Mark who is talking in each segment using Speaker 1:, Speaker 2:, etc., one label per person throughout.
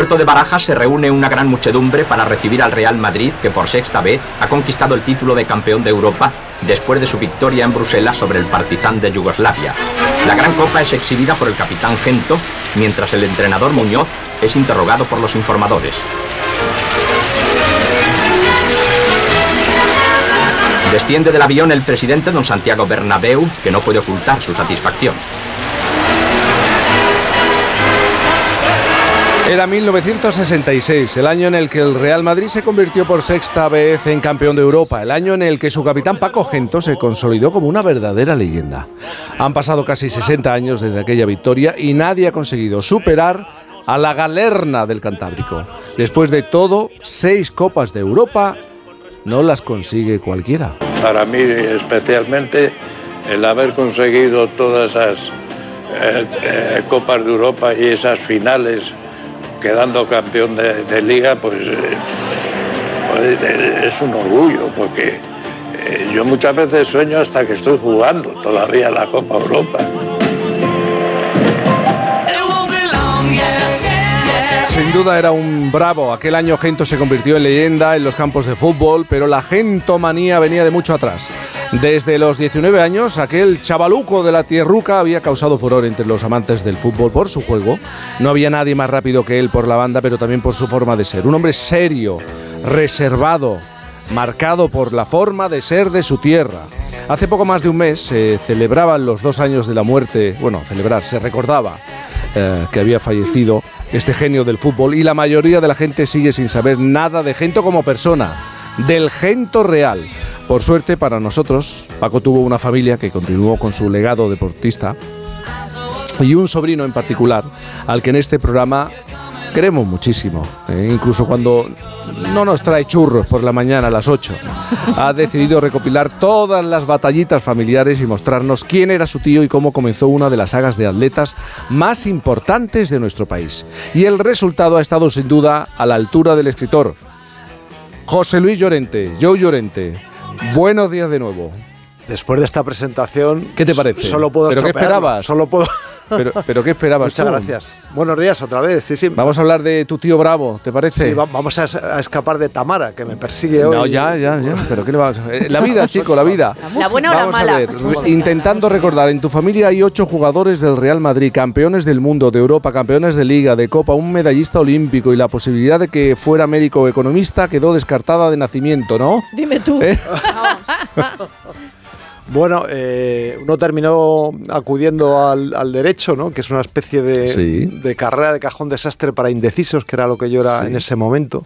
Speaker 1: puerto de Barajas se reúne una gran muchedumbre para recibir al Real Madrid, que por sexta vez ha conquistado el título de campeón de Europa después de su victoria en Bruselas sobre el Partizan de Yugoslavia. La gran copa es exhibida por el capitán Gento, mientras el entrenador Muñoz es interrogado por los informadores. Desciende del avión el presidente don Santiago Bernabéu, que no puede ocultar su satisfacción.
Speaker 2: Era 1966, el año en el que el Real Madrid se convirtió por sexta vez en campeón de Europa, el año en el que su capitán Paco Gento se consolidó como una verdadera leyenda. Han pasado casi 60 años desde aquella victoria y nadie ha conseguido superar a la galerna del Cantábrico. Después de todo, seis copas de Europa no las consigue cualquiera.
Speaker 3: Para mí especialmente el haber conseguido todas esas eh, eh, copas de Europa y esas finales quedando campeón de, liga, pues, eh, pues es un orgullo, porque eh, yo muchas veces sueño hasta que estoy jugando todavía la Copa Europa.
Speaker 2: Sin duda era un bravo. Aquel año Gento se convirtió en leyenda en los campos de fútbol, pero la gentomanía venía de mucho atrás. Desde los 19 años, aquel chavaluco de la tierruca había causado furor entre los amantes del fútbol por su juego. No había nadie más rápido que él por la banda, pero también por su forma de ser. Un hombre serio, reservado, marcado por la forma de ser de su tierra. Hace poco más de un mes se celebraban los dos años de la muerte, bueno, celebrar, se recordaba eh, que había fallecido este genio del fútbol y la mayoría de la gente sigue sin saber nada de Gento como persona, del Gento real. Por suerte para nosotros, Paco tuvo una familia que continuó con su legado deportista y un sobrino en particular al que en este programa queremos muchísimo, ¿eh? incluso cuando no nos trae churros por la mañana a las 8. Ha decidido recopilar todas las batallitas familiares y mostrarnos quién era su tío y cómo comenzó una de las sagas de atletas más importantes de nuestro país. Y el resultado ha estado sin duda a la altura del escritor. José Luis Llorente, Joe Llorente, Buenos días de nuevo.
Speaker 4: Después de esta presentación,
Speaker 2: ¿qué te parece?
Speaker 4: Solo puedo
Speaker 2: ¿Pero qué esperabas?
Speaker 4: Solo puedo
Speaker 2: pero, pero ¿qué esperabas
Speaker 4: Muchas gracias. Buenos días otra vez, sí, sí.
Speaker 2: Vamos a hablar de tu tío Bravo, ¿te parece?
Speaker 4: Sí, vamos a, escapar de Tamara, que me persigue hoy.
Speaker 2: No, ya, ya, ya. Pero ¿qué le vamos a... Eh, la vida, chico, la vida.
Speaker 5: La buena o
Speaker 2: vamos
Speaker 5: la mala.
Speaker 2: a ver, intentando recordar, en tu familia hay ocho jugadores del Real Madrid, campeones del mundo, de Europa, campeones de Liga, de Copa, un medallista olímpico y la posibilidad de que fuera médico o economista quedó descartada de nacimiento, ¿no?
Speaker 5: Dime tú.
Speaker 2: ¿Eh?
Speaker 4: Bueno, eh, uno terminó acudiendo al, derecho, ¿no? que es una especie de, carrera de cajón desastre para indecisos, que era lo que yo era en ese momento,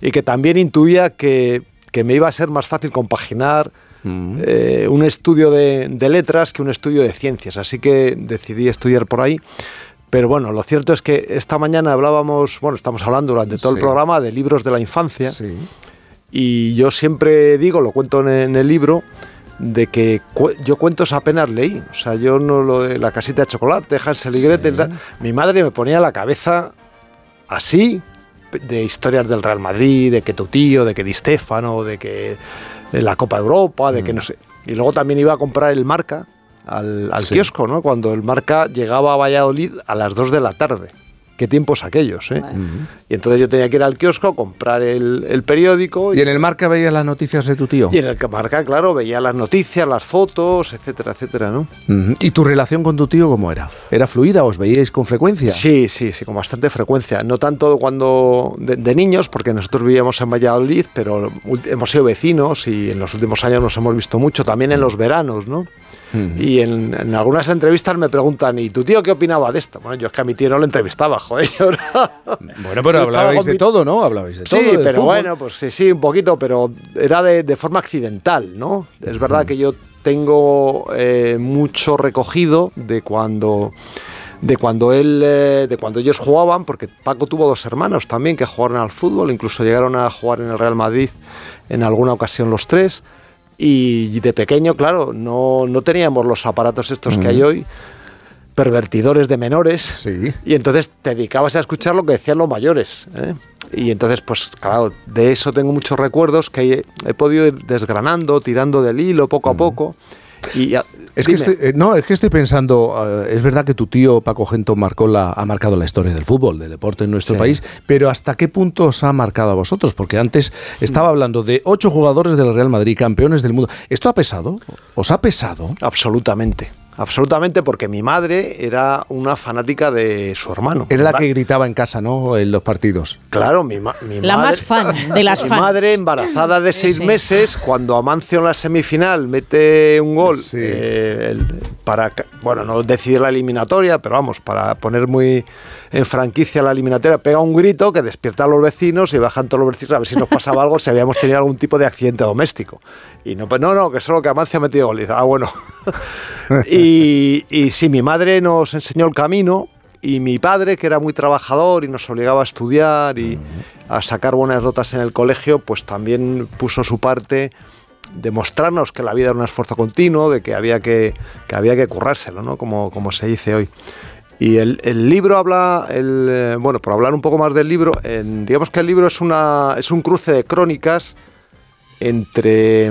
Speaker 4: y que también intuía que, me iba a ser más fácil compaginar mm. eh, un estudio de, letras que un estudio de ciencias, así que decidí estudiar por ahí. Pero bueno, lo cierto es que esta mañana hablábamos, bueno, estamos hablando durante todo el programa de libros de la infancia, y yo siempre digo, lo cuento en el libro, de que yo cuentos apenas leí. O sea, yo no lo de la casita de chocolate, Hansel y Gretel. Mi madre me ponía la cabeza así de historias del Real Madrid, de que tu tío, de que Di Stefano, de que de la Copa Europa, de que mm. no sé. Y luego también iba a comprar el Marca al, kiosco, ¿no? Cuando el Marca llegaba a Valladolid a las 2 de la tarde qué tiempos aquellos. ¿eh? Y entonces yo tenía que ir al kiosco, comprar el, periódico.
Speaker 2: ¿Y, en el marca veías las noticias de tu tío?
Speaker 4: Y en el marca, claro, veía las noticias, las fotos, etcétera, etcétera, ¿no?
Speaker 2: ¿Y tu relación con tu tío cómo era? ¿Era fluida? ¿Os veíais con frecuencia?
Speaker 4: Sí, sí, sí, con bastante frecuencia. No tanto cuando de, niños, porque nosotros vivíamos en Valladolid, pero hemos sido vecinos y en los últimos años nos hemos visto mucho, también en los veranos, ¿no? Y en, algunas entrevistas me preguntan, ¿y tu tío qué opinaba de esto? Bueno, yo es que a mi tío no lo entrevistaba, joder.
Speaker 2: bueno, pero hablabais de todo, ¿no? Hablabais de
Speaker 4: sí,
Speaker 2: todo.
Speaker 4: Sí, pero bueno, pues sí, sí, un poquito, pero era de, forma accidental, ¿no? Es verdad que yo tengo eh, mucho recogido de cuando de cuando él eh, de cuando ellos jugaban porque Paco tuvo dos hermanos también que jugaron al fútbol incluso llegaron a jugar en el Real Madrid en alguna ocasión los tres y de pequeño, claro, no, no teníamos los aparatos estos que hay hoy, pervertidores de menores.
Speaker 2: Sí.
Speaker 4: Y entonces te dedicabas a escuchar lo que decían los mayores. ¿eh? Y entonces, pues claro, de eso tengo muchos recuerdos que he, podido ir desgranando, tirando del hilo poco a poco.
Speaker 2: Y es que estoy, eh, no, es que estoy pensando, eh, es verdad que tu tío Paco Gento marcó la, ha marcado la historia del fútbol, del deporte en nuestro país, pero ¿hasta qué punto os ha marcado a vosotros? Porque antes estaba hablando de ocho jugadores del Real Madrid, campeones del mundo. ¿Esto ha pesado? ¿Os ha pesado?
Speaker 4: Absolutamente. Absolutamente, porque mi madre era una fanática de su hermano.
Speaker 2: Era la que gritaba en casa, ¿no? En los partidos.
Speaker 4: Claro, mi,
Speaker 5: madre. La más fan de las
Speaker 4: mi madre, embarazada de seis meses, cuando Amancio en la semifinal mete un gol eh, para, bueno, no decidir la eliminatoria, pero vamos, para poner muy en franquicia la eliminatoria, pega un grito que despierta a los vecinos y bajan todos los vecinos a ver si nos pasaba algo, si habíamos tenido algún tipo de accidente doméstico. Y no, pues no, no, que solo que Amancio ha metido gol. ah, bueno. y, y sí, mi madre nos enseñó el camino y mi padre, que era muy trabajador y nos obligaba a estudiar y a sacar buenas notas en el colegio, pues también puso su parte de mostrarnos que la vida era un esfuerzo continuo, de que había que, que había que currárselo, ¿no? Como, como se dice hoy. Y el, el libro habla, el, eh, bueno, por hablar un poco más del libro, digamos que el libro es, una, es un cruce de crónicas entre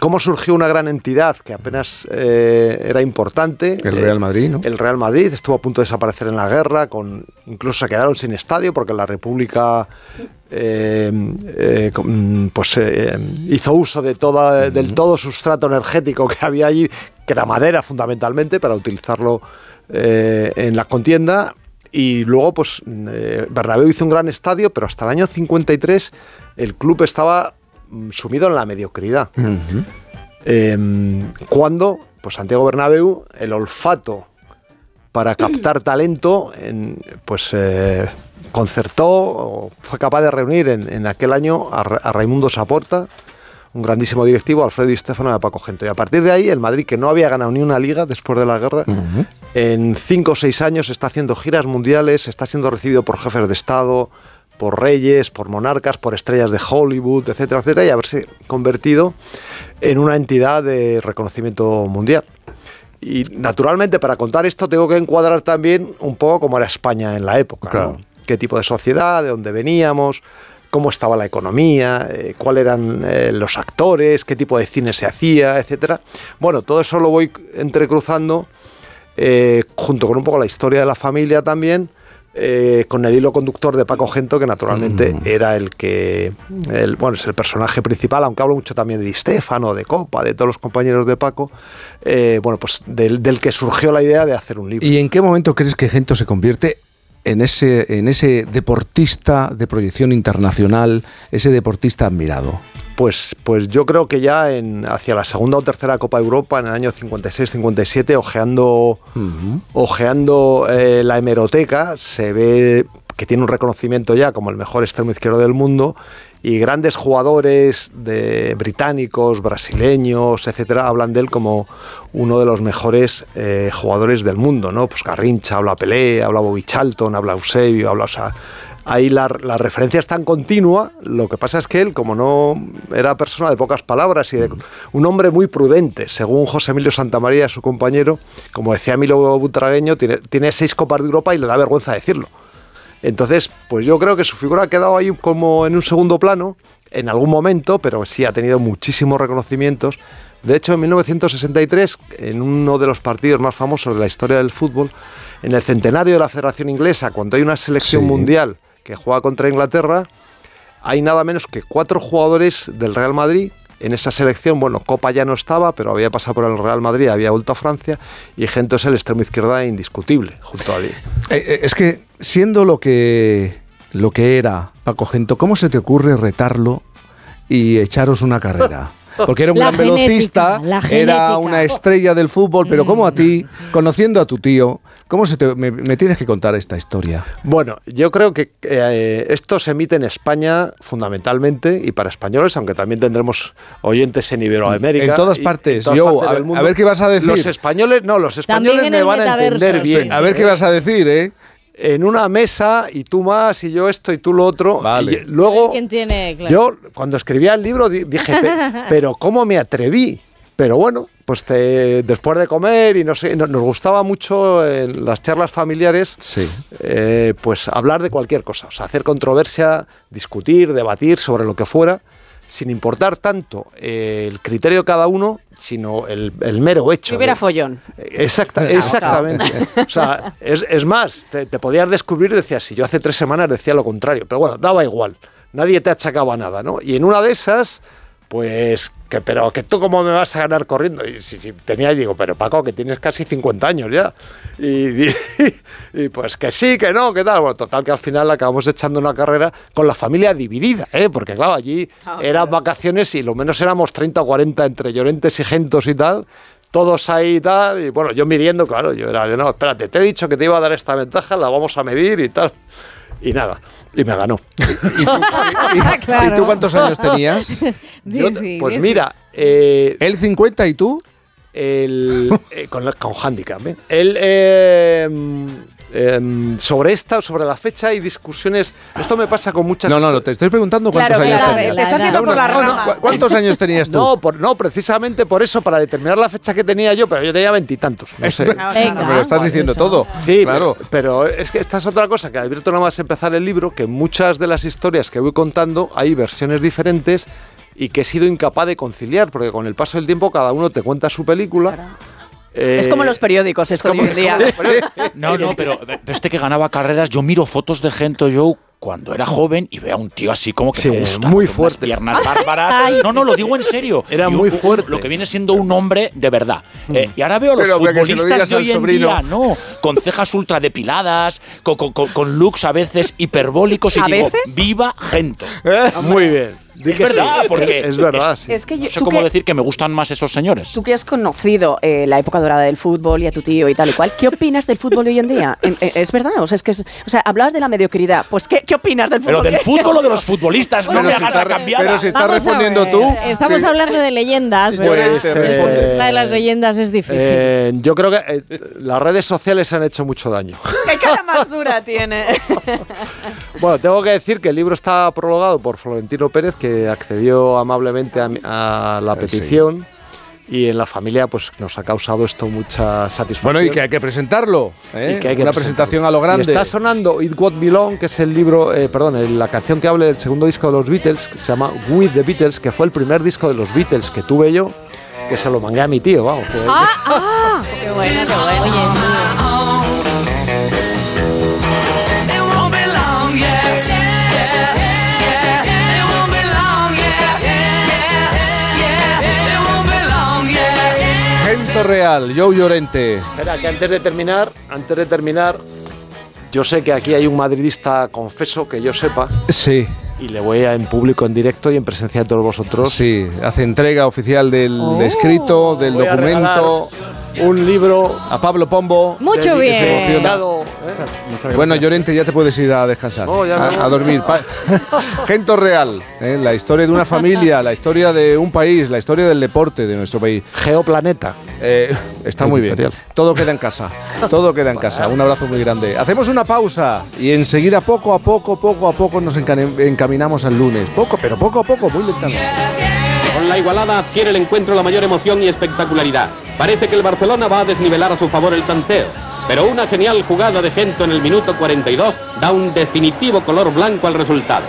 Speaker 4: cómo surgió una gran entidad que apenas eh, era importante.
Speaker 2: El Real Madrid, ¿no?
Speaker 4: El Real Madrid estuvo a punto de desaparecer en la guerra, con, incluso se quedaron sin estadio porque la República eh, eh, pues, hizo uso de toda, del todo sustrato energético que había allí, que era madera fundamentalmente, para utilizarlo en la contienda. Y luego, pues, Bernabéu hizo un gran estadio, pero hasta el año 53 el club estaba Mm, sumido en la mediocridad. Em, cuando, pues Santiago Bernabéu, el olfato para captar talento, pues eh, concertó, fue capaz de reunir en, aquel año a, Raimundo Saporta, un grandísimo directivo, Alfredo y Stefano de Paco Gento. Y a partir de ahí, el Madrid, que no había ganado ni una liga después de la guerra, en cinco o seis años está haciendo giras mundiales, está siendo recibido por jefes de Estado, por reyes, por monarcas, por estrellas de Hollywood, etcétera, etcétera, y haberse convertido en una entidad de reconocimiento mundial. Y naturalmente para contar esto tengo que encuadrar también un poco cómo era España en la época, qué tipo de sociedad, de dónde veníamos, cómo estaba la economía, eh, cuáles eran eh, los actores, qué tipo de cine se hacía, etcétera. Bueno, todo eso lo voy entrecruzando eh, junto con un poco la historia de la familia también eh, con el hilo conductor de Paco Gento, que naturalmente mm. era el que, el, bueno, es el personaje principal, aunque hablo mucho también de Di Stefano, de Copa, de todos los compañeros de Paco, eh, bueno, pues del, del, que surgió la idea de hacer un libro.
Speaker 2: ¿Y en qué momento crees que Gento se convierte en ese, en ese deportista de proyección internacional, ese deportista admirado?
Speaker 4: Pues, pues yo creo que ya en, hacia la segunda o tercera Copa Europa, en el año 56-57, ojeando, ojeando eh, la hemeroteca, se ve que tiene un reconocimiento ya como el mejor extremo izquierdo del mundo y grandes jugadores de británicos, brasileños, etcétera, hablan de él como uno de los mejores eh, jugadores del mundo, ¿no? Pues Garrincha, habla Pelé, habla Bobby Charlton, habla Eusebio, habla, o sea, ahí la, referencia es tan continua, lo que pasa es que él, como no era persona de pocas palabras y de, un hombre muy prudente, según José Emilio Santamaría, su compañero, como decía Emilio Butragueño, tiene, tiene seis copas de Europa y le da vergüenza decirlo. Entonces, pues yo creo que su figura ha quedado ahí como en un segundo plano, en algún momento, pero sí ha tenido muchísimos reconocimientos. De hecho, en 1963, en uno de los partidos más famosos de la historia del fútbol, en el centenario de la Federación Inglesa, cuando hay una selección mundial que juega contra Inglaterra, hay nada menos que cuatro jugadores del Real Madrid en esa selección, bueno, Copa ya no estaba, pero había pasado por el Real Madrid, había vuelto a Francia y Gento es el extremo izquierda indiscutible junto a él.
Speaker 2: Eh, eh, es que siendo lo que, lo que era Paco Gento, ¿cómo se te ocurre retarlo y echaros una carrera? Porque era un gran velocista, era una estrella del fútbol, pero como a ti, conociendo a tu tío, ¿cómo se te, me, tienes que contar esta historia?
Speaker 4: Bueno, yo creo que eh, esto se emite en España fundamentalmente y para españoles, aunque también tendremos oyentes en Iberoamérica.
Speaker 2: En todas partes. yo, a, ver qué vas a decir.
Speaker 4: Los españoles, no, los españoles me van a entender bien.
Speaker 2: a ver qué vas a decir, ¿eh?
Speaker 4: en una mesa y tú más y yo esto y tú lo otro.
Speaker 2: Vale.
Speaker 4: Y luego, yo cuando escribía el libro dije, pero ¿cómo me atreví? Pero bueno, pues después de comer y no sé, nos gustaba mucho en las charlas familiares, eh, pues hablar de cualquier cosa, o sea, hacer controversia, discutir, debatir sobre lo que fuera sin importar tanto eh, el criterio de cada uno, sino el, mero hecho.
Speaker 5: hubiera follón.
Speaker 4: Exacta, exactamente. o sea, es, más, te, te, podías descubrir, decías, si yo hace tres semanas decía lo contrario, pero bueno, daba igual. Nadie te achacaba nada, ¿no? Y en una de esas pues, que, pero que tú cómo me vas a ganar corriendo. Y si, tenía, digo, pero Paco, que tienes casi 50 años ya. Y, y, pues que sí, que no, que tal. Bueno, total, que al final acabamos echando una carrera con la familia dividida, ¿eh? porque claro, allí ah, eran vacaciones y lo menos éramos 30 o 40 entre llorentes y gentos y tal todos ahí y tal, y bueno, yo midiendo, claro, yo era de, no, espérate, te he dicho que te iba a dar esta ventaja, la vamos a medir y tal y nada, y me ganó.
Speaker 2: ¿Y, tú, cuántos años tenías?
Speaker 4: pues mira, eh,
Speaker 2: él 50 y tú?
Speaker 4: El, eh, con, con handicap. ¿eh? Él eh, sobre esta, sobre la fecha hay discusiones. Esto me pasa con muchas.
Speaker 2: No, no, no te estoy preguntando cuántos años
Speaker 5: tenías.
Speaker 2: ¿Cuántos años tenías tú?
Speaker 4: No, no, precisamente por eso, para determinar la fecha que tenía yo, pero yo tenía veintitantos. No sé.
Speaker 2: me lo estás diciendo todo.
Speaker 4: Sí, claro. Pero, es que esta es otra cosa que Alberto nada más empezar el libro, que muchas de las historias que voy contando hay versiones diferentes y que he sido incapaz de conciliar, porque con el paso del tiempo cada uno te cuenta su película
Speaker 5: es como los periódicos esto hoy en día.
Speaker 6: No, no, pero, este que ganaba carreras, yo miro fotos de gente yo cuando era joven y veo a un tío así como que me gusta,
Speaker 4: muy fuerte,
Speaker 6: piernas bárbaras. no, no, lo digo en serio.
Speaker 4: Era muy fuerte.
Speaker 6: Lo que viene siendo un hombre de verdad. Mm. Eh, y ahora veo a los futbolistas de hoy en día, no, con cejas ultra depiladas, con, con, looks a veces hiperbólicos y digo, viva gente.
Speaker 4: Muy bien
Speaker 6: es verdad, porque
Speaker 4: es, verdad.
Speaker 6: Es, que yo, no sé cómo decir que me gustan más esos señores.
Speaker 5: Tú que has conocido eh, la época dorada del fútbol y a tu tío y tal y cual, ¿qué opinas del fútbol de hoy en día? ¿Es verdad? O sea, es que o sea, hablabas de la mediocridad. Pues, ¿qué, qué opinas del fútbol?
Speaker 6: Pero del fútbol o de los futbolistas, no me hagas la cambiada.
Speaker 2: Pero si estás respondiendo tú.
Speaker 5: Estamos hablando de leyendas, ¿verdad? Pues, eh, de las leyendas es difícil.
Speaker 4: Eh, yo creo que las redes sociales han hecho mucho daño.
Speaker 5: ¿Qué cara más dura tiene?
Speaker 4: bueno, tengo que decir que el libro está prologado por Florentino Pérez, que accedió amablemente a, la petición. Y en la familia pues nos ha causado esto mucha satisfacción.
Speaker 2: Bueno, y que hay que presentarlo, ¿eh? Una presentación a lo grande.
Speaker 4: está sonando It What Belong, que es el libro, eh, perdón, la canción que habla del segundo disco de los Beatles, que se llama With the Beatles, que fue el primer disco de los Beatles que tuve yo, que se lo mangué a mi tío, vamos.
Speaker 5: Ah, ah, qué bueno, qué bueno.
Speaker 2: Real, Joe Llorente.
Speaker 4: Espera, que antes de terminar, antes de terminar, yo sé que aquí hay un madridista confeso, que yo sepa.
Speaker 2: Sí.
Speaker 4: Y le voy a en público, en directo y en presencia de todos vosotros.
Speaker 2: Sí, hace entrega oficial del oh. escrito, del documento.
Speaker 4: un libro
Speaker 2: a Pablo Pombo.
Speaker 5: Mucho bien.
Speaker 2: Bueno, Llorente, ya te puedes ir a descansar, a, dormir. Gento Real, ¿eh? la historia de una familia, la historia de un país, la historia del deporte de nuestro país.
Speaker 4: Geoplaneta.
Speaker 2: Eh, está muy bien. Todo queda en casa. Todo queda en casa. Un abrazo muy grande. Hacemos una pausa y enseguida, poco a poco, poco a poco, nos encaminamos al lunes. Poco, pero poco a poco, muy lentamente.
Speaker 7: Con la igualada adquiere el encuentro la mayor emoción y espectacularidad. Parece que el Barcelona va a desnivelar a su favor el tanteo. Pero una genial jugada de Gento en el minuto 42 da un definitivo color blanco al resultado.